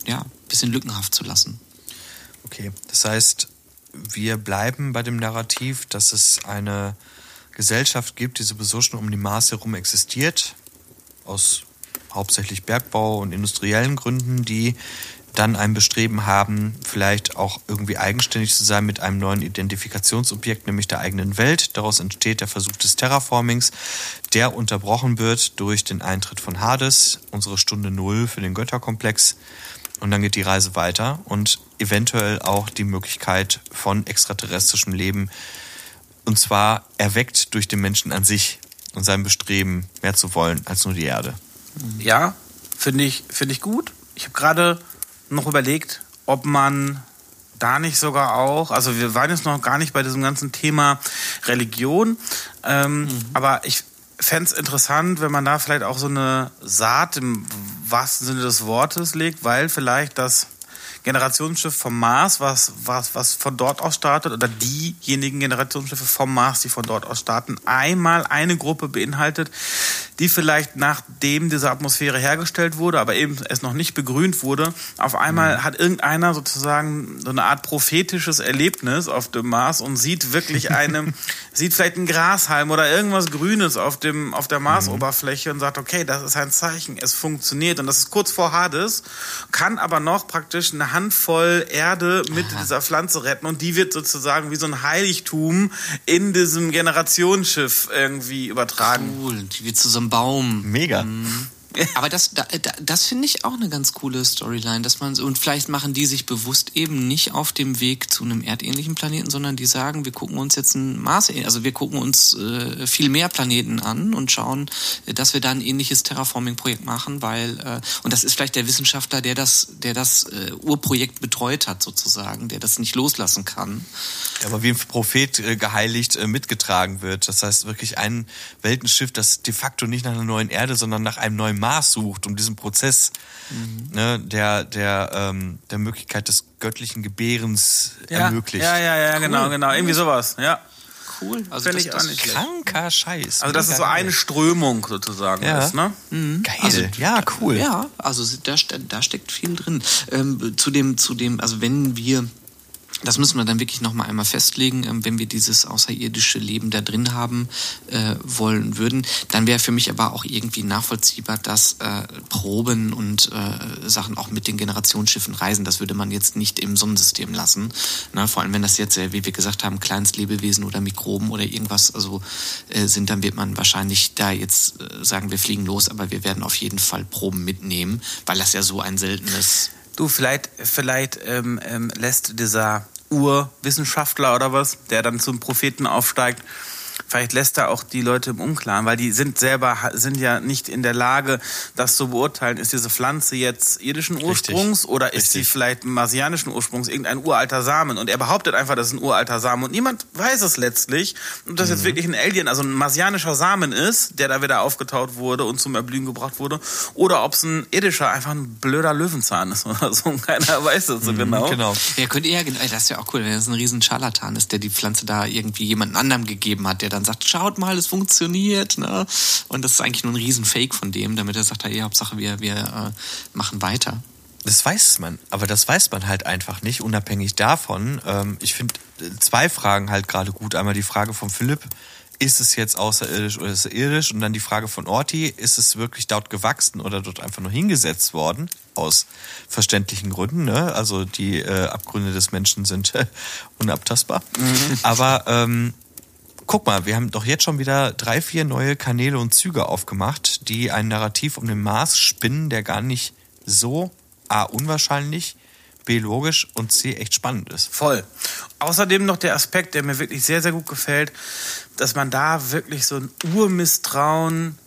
ja, bisschen lückenhaft zu lassen. Okay, das heißt, wir bleiben bei dem Narrativ, dass es eine Gesellschaft gibt, die sowieso schon um die Mars herum existiert, aus hauptsächlich Bergbau und industriellen Gründen, die dann ein Bestreben haben, vielleicht auch irgendwie eigenständig zu sein mit einem neuen Identifikationsobjekt, nämlich der eigenen Welt. Daraus entsteht der Versuch des Terraformings, der unterbrochen wird durch den Eintritt von Hades, unsere Stunde Null für den Götterkomplex. Und dann geht die Reise weiter und eventuell auch die Möglichkeit von extraterrestrischem Leben. Und zwar erweckt durch den Menschen an sich und sein Bestreben, mehr zu wollen als nur die Erde. Ja, finde ich, finde ich gut. Ich habe gerade noch überlegt, ob man da nicht sogar auch, also wir waren jetzt noch gar nicht bei diesem ganzen Thema Religion, ähm, mhm. aber ich fände es interessant, wenn man da vielleicht auch so eine Saat im wahrsten Sinne des Wortes legt, weil vielleicht das Generationsschiff vom Mars, was, was, was von dort aus startet, oder diejenigen Generationsschiffe vom Mars, die von dort aus starten, einmal eine Gruppe beinhaltet, die vielleicht nachdem diese Atmosphäre hergestellt wurde, aber eben es noch nicht begrünt wurde, auf einmal mhm. hat irgendeiner sozusagen so eine Art prophetisches Erlebnis auf dem Mars und sieht wirklich eine, sieht vielleicht einen Grashalm oder irgendwas Grünes auf dem, auf der Marsoberfläche und sagt, okay, das ist ein Zeichen, es funktioniert. Und das ist kurz vor Hades, kann aber noch praktisch eine Handvoll Erde mit Aha. dieser Pflanze retten und die wird sozusagen wie so ein Heiligtum in diesem Generationsschiff irgendwie übertragen. Cool, die wird zu so einem Baum. Mega. Mhm. Aber das, da, das finde ich auch eine ganz coole Storyline, dass man so, und vielleicht machen die sich bewusst eben nicht auf dem Weg zu einem erdähnlichen Planeten, sondern die sagen, wir gucken uns jetzt ein Mars, also wir gucken uns äh, viel mehr Planeten an und schauen, dass wir da ein ähnliches Terraforming-Projekt machen, weil, äh, und das ist vielleicht der Wissenschaftler, der das, der das äh, Urprojekt betreut hat sozusagen, der das nicht loslassen kann. Ja, aber wie ein Prophet äh, geheiligt äh, mitgetragen wird. Das heißt wirklich ein Weltenschiff, das de facto nicht nach einer neuen Erde, sondern nach einem neuen Mars sucht, um diesen Prozess mhm. ne, der, der, ähm, der Möglichkeit des göttlichen Gebärens ja, ermöglicht. Ja, ja, ja, genau, cool. genau, genau. Irgendwie sowas, ja. Cool. Also Finde ich auch nicht Kranker Scheiß. Also, dass es so eine Strömung sozusagen ja. ist, ne? Mhm. Geil. Also, ja, cool. Ja, also da, da steckt viel drin. Ähm, zu dem, zu dem, also wenn wir das müssen wir dann wirklich noch mal einmal festlegen, ähm, wenn wir dieses außerirdische Leben da drin haben äh, wollen würden. Dann wäre für mich aber auch irgendwie nachvollziehbar, dass äh, Proben und äh, Sachen auch mit den Generationsschiffen reisen. Das würde man jetzt nicht im Sonnensystem lassen. Na, vor allem wenn das jetzt, äh, wie wir gesagt haben, Kleinstlebewesen oder Mikroben oder irgendwas also äh, sind, dann wird man wahrscheinlich da jetzt äh, sagen, wir fliegen los, aber wir werden auf jeden Fall Proben mitnehmen, weil das ja so ein seltenes Du, vielleicht, vielleicht ähm, ähm, lässt dieser Urwissenschaftler oder was, der dann zum Propheten aufsteigt, vielleicht lässt er auch die Leute im Unklaren, weil die sind selber, sind ja nicht in der Lage, das zu beurteilen. Ist diese Pflanze jetzt irdischen Ursprungs Richtig. oder ist Richtig. sie vielleicht marsianischen Ursprungs, irgendein uralter Samen? Und er behauptet einfach, das ist ein uralter Samen und niemand weiß es letztlich, ob das mhm. jetzt wirklich ein Alien, also ein marsianischer Samen ist, der da wieder aufgetaut wurde und zum Erblühen gebracht wurde, oder ob es ein irdischer, einfach ein blöder Löwenzahn ist oder so. Keiner weiß das so mhm, genau. genau. Ja, könnte eher, das ist ja auch cool, wenn das ein riesen Scharlatan ist, der die Pflanze da irgendwie jemand anderem gegeben hat, der dann sagt, schaut mal, es funktioniert. Ne? Und das ist eigentlich nur ein Riesenfake von dem, damit er sagt, hey, Hauptsache wir, wir äh, machen weiter. Das weiß man, aber das weiß man halt einfach nicht, unabhängig davon. Ähm, ich finde äh, zwei Fragen halt gerade gut. Einmal die Frage von Philipp, ist es jetzt außerirdisch oder ist es irdisch? Und dann die Frage von Orti, ist es wirklich dort gewachsen oder dort einfach nur hingesetzt worden? Aus verständlichen Gründen. Ne? Also die äh, Abgründe des Menschen sind unabtastbar. Mhm. Aber ähm, guck mal, wir haben doch jetzt schon wieder drei, vier neue Kanäle und Züge aufgemacht, die ein Narrativ um den Mars spinnen, der gar nicht so A, unwahrscheinlich, B, logisch und C, echt spannend ist. Voll. Außerdem noch der Aspekt, der mir wirklich sehr, sehr gut gefällt, dass man da wirklich so ein Urmisstrauen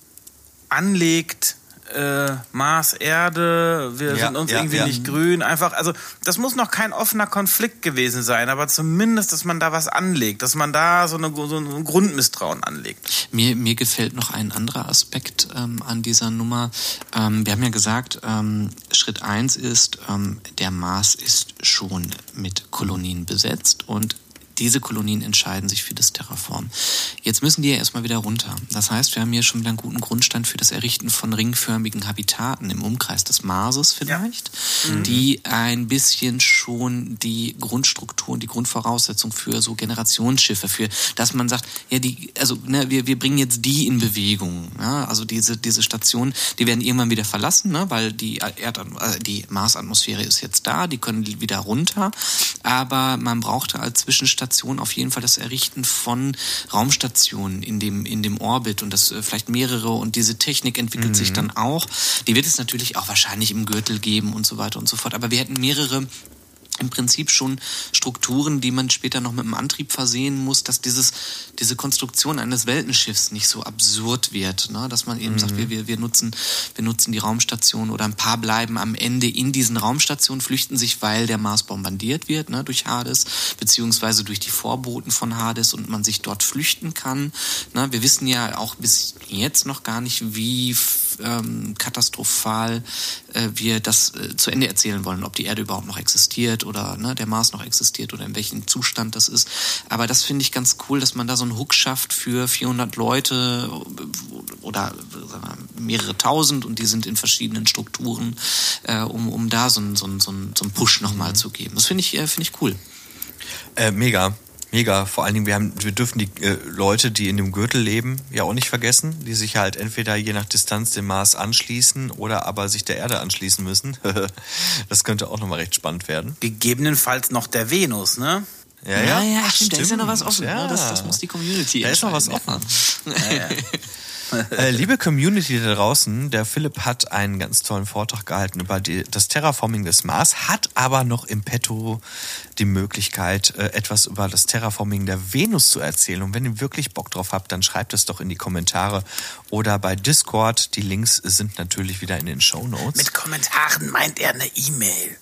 anlegt äh, Mars, Erde, wir ja, sind uns ja, irgendwie ja. nicht grün. Einfach, also das muss noch kein offener Konflikt gewesen sein, aber zumindest, dass man da was anlegt, dass man da so, eine, so ein Grundmisstrauen anlegt. Mir, mir gefällt noch ein anderer Aspekt ähm, an dieser Nummer. Ähm, wir haben ja gesagt, ähm, Schritt eins ist, ähm, der Mars ist schon mit Kolonien besetzt und diese Kolonien entscheiden sich für das Terraform. Jetzt müssen die ja erstmal wieder runter. Das heißt, wir haben hier schon wieder einen guten Grundstein für das Errichten von ringförmigen Habitaten im Umkreis des Marses vielleicht, ja. mhm. die ein bisschen schon die Grundstruktur und die Grundvoraussetzung für so Generationsschiffe, für dass man sagt, ja, die, also ne, wir, wir bringen jetzt die in Bewegung. Ja? Also diese, diese Stationen, die werden irgendwann wieder verlassen, ne? weil die, Erd äh, die Marsatmosphäre ist jetzt da, die können wieder runter. Aber man brauchte als Zwischenstation Station auf jeden Fall das Errichten von Raumstationen in dem, in dem Orbit und das äh, vielleicht mehrere und diese Technik entwickelt mhm. sich dann auch. Die wird es natürlich auch wahrscheinlich im Gürtel geben und so weiter und so fort. Aber wir hätten mehrere im Prinzip schon Strukturen, die man später noch mit einem Antrieb versehen muss, dass dieses, diese Konstruktion eines Weltenschiffs nicht so absurd wird, ne? dass man eben mhm. sagt, wir, wir, wir, nutzen, wir nutzen die Raumstation oder ein paar bleiben am Ende in diesen Raumstationen, flüchten sich, weil der Mars bombardiert wird ne? durch Hades, beziehungsweise durch die Vorboten von Hades und man sich dort flüchten kann. Ne? Wir wissen ja auch bis jetzt noch gar nicht, wie ähm, katastrophal äh, wir das äh, zu Ende erzählen wollen, ob die Erde überhaupt noch existiert oder ne, der Mars noch existiert oder in welchem Zustand das ist. Aber das finde ich ganz cool, dass man da so einen Hook schafft für 400 Leute oder wir, mehrere tausend und die sind in verschiedenen Strukturen, äh, um, um da so einen so so einen, so einen Push nochmal mhm. zu geben. Das finde ich, äh, finde ich cool. Äh, mega. Mega. Vor allen Dingen, wir, haben, wir dürfen die äh, Leute, die in dem Gürtel leben, ja auch nicht vergessen, die sich halt entweder je nach Distanz dem Mars anschließen oder aber sich der Erde anschließen müssen. das könnte auch nochmal recht spannend werden. Gegebenenfalls noch der Venus, ne? Ja, ja, ja, Ach, stimmt, da ist ja noch was offen. Ja. Ne? Das, das muss die Community Da ist noch was offen. Ja, ja. Äh, liebe Community da draußen, der Philipp hat einen ganz tollen Vortrag gehalten über die, das Terraforming des Mars, hat aber noch im Petto die Möglichkeit, äh, etwas über das Terraforming der Venus zu erzählen. Und wenn ihr wirklich Bock drauf habt, dann schreibt es doch in die Kommentare oder bei Discord. Die Links sind natürlich wieder in den Show Notes. Mit Kommentaren meint er eine E-Mail.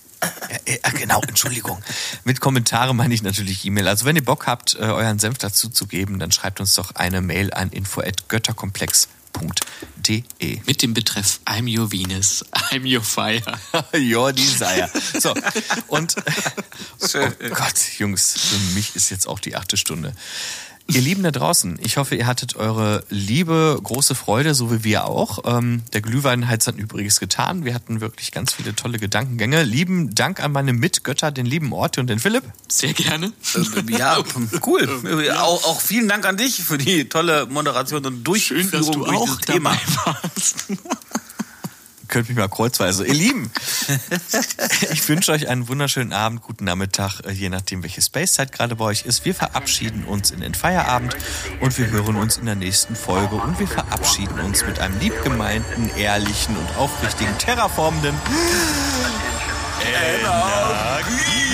Ja, äh, genau, Entschuldigung. Mit Kommentare meine ich natürlich E-Mail. Also wenn ihr Bock habt, äh, euren Senf dazu zu geben, dann schreibt uns doch eine Mail an info@götterkomplex.de. Mit dem Betreff I'm your Venus, I'm your fire. your desire. So, und oh Gott, Jungs, für mich ist jetzt auch die achte Stunde. Ihr Lieben da draußen, ich hoffe, ihr hattet eure liebe, große Freude, so wie wir auch. Ähm, der Glühwein hat es übrigens getan. Wir hatten wirklich ganz viele tolle Gedankengänge. Lieben Dank an meine Mitgötter, den lieben Orte und den Philipp. Sehr gerne. Äh, ja, cool. Ja. Auch, auch, vielen Dank an dich für die tolle Moderation und Durchführung Schön, dass du durch auch Thema. warst könnt mich mal kreuzweise. Ihr Lieben, ich wünsche euch einen wunderschönen Abend, guten Nachmittag, äh, je nachdem, welche Spacezeit gerade bei euch ist. Wir verabschieden uns in den Feierabend und wir hören uns in der nächsten Folge und wir verabschieden uns mit einem liebgemeinten, ehrlichen und aufrichtigen, terraformenden Energie.